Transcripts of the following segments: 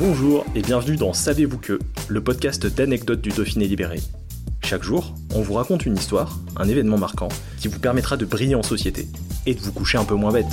Bonjour et bienvenue dans Savez-vous que, le podcast d'anecdotes du Dauphiné libéré. Chaque jour, on vous raconte une histoire, un événement marquant, qui vous permettra de briller en société et de vous coucher un peu moins bête.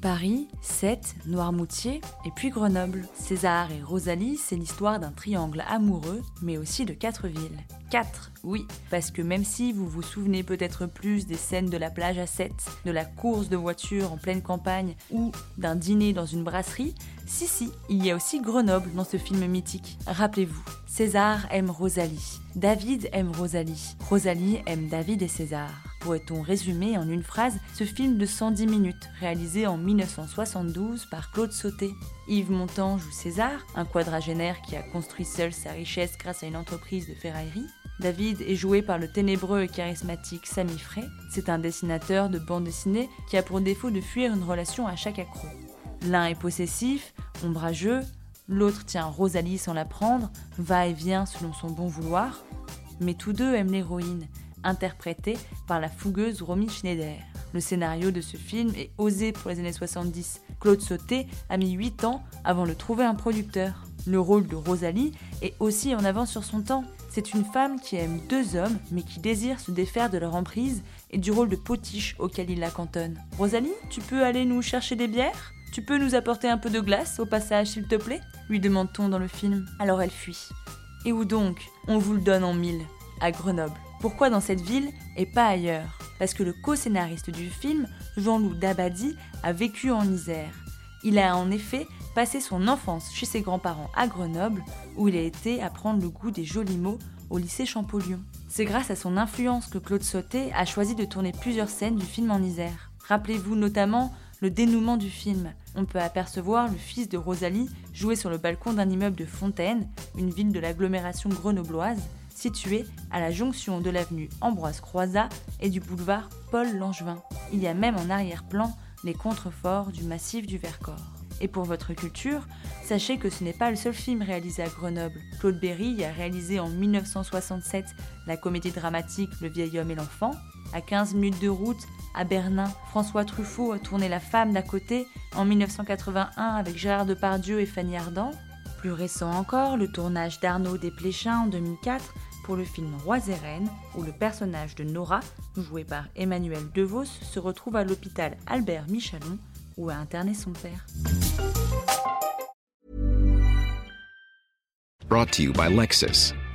Paris, Sète, Noirmoutier et puis Grenoble. César et Rosalie, c'est l'histoire d'un triangle amoureux, mais aussi de quatre villes. Quatre, oui, parce que même si vous vous souvenez peut-être plus des scènes de la plage à Sète, de la course de voiture en pleine campagne ou d'un dîner dans une brasserie, si si, il y a aussi Grenoble dans ce film mythique. Rappelez-vous, César aime Rosalie, David aime Rosalie, Rosalie aime David et César. Pourrait-on résumer en une phrase ce film de 110 minutes, réalisé en 1972 par Claude Sauté? Yves Montand joue César, un quadragénaire qui a construit seul sa richesse grâce à une entreprise de ferraillerie. David est joué par le ténébreux et charismatique Sami Frey. C'est un dessinateur de bande dessinée qui a pour défaut de fuir une relation à chaque accro. L'un est possessif, ombrageux, l'autre tient Rosalie sans la prendre, va et vient selon son bon vouloir. Mais tous deux aiment l'héroïne, interprétée par la fougueuse Romy Schneider. Le scénario de ce film est osé pour les années 70. Claude Sauté a mis 8 ans avant de trouver un producteur. Le rôle de Rosalie est aussi en avance sur son temps. C'est une femme qui aime deux hommes, mais qui désire se défaire de leur emprise et du rôle de potiche auquel il la cantonne. Rosalie, tu peux aller nous chercher des bières? Tu peux nous apporter un peu de glace au passage, s'il te plaît? lui demande-t-on dans le film. Alors elle fuit. Et où donc? On vous le donne en mille, à Grenoble. Pourquoi dans cette ville et pas ailleurs? Parce que le co-scénariste du film, Jean-Loup Dabadi, a vécu en Isère. Il a en effet passé son enfance chez ses grands-parents à Grenoble, où il a été apprendre le goût des jolis mots au lycée Champollion. C'est grâce à son influence que Claude Sauté a choisi de tourner plusieurs scènes du film en Isère. Rappelez-vous notamment le dénouement du film. On peut apercevoir le fils de Rosalie jouer sur le balcon d'un immeuble de Fontaine, une ville de l'agglomération grenobloise, située à la jonction de l'avenue Ambroise Croizat et du boulevard Paul Langevin. Il y a même en arrière-plan les contreforts du massif du Vercors. Et pour votre culture, sachez que ce n'est pas le seul film réalisé à Grenoble. Claude Berry a réalisé en 1967 la comédie dramatique Le vieil homme et l'enfant. À 15 minutes de route, à Berlin, François Truffaut a tourné La femme d'à côté en 1981 avec Gérard Depardieu et Fanny Ardant. Plus récent encore, le tournage d'Arnaud Desplechin en 2004 pour le film Rois et Reines, où le personnage de Nora, joué par Emmanuel DeVos, se retrouve à l'hôpital Albert Michalon où a interné son père.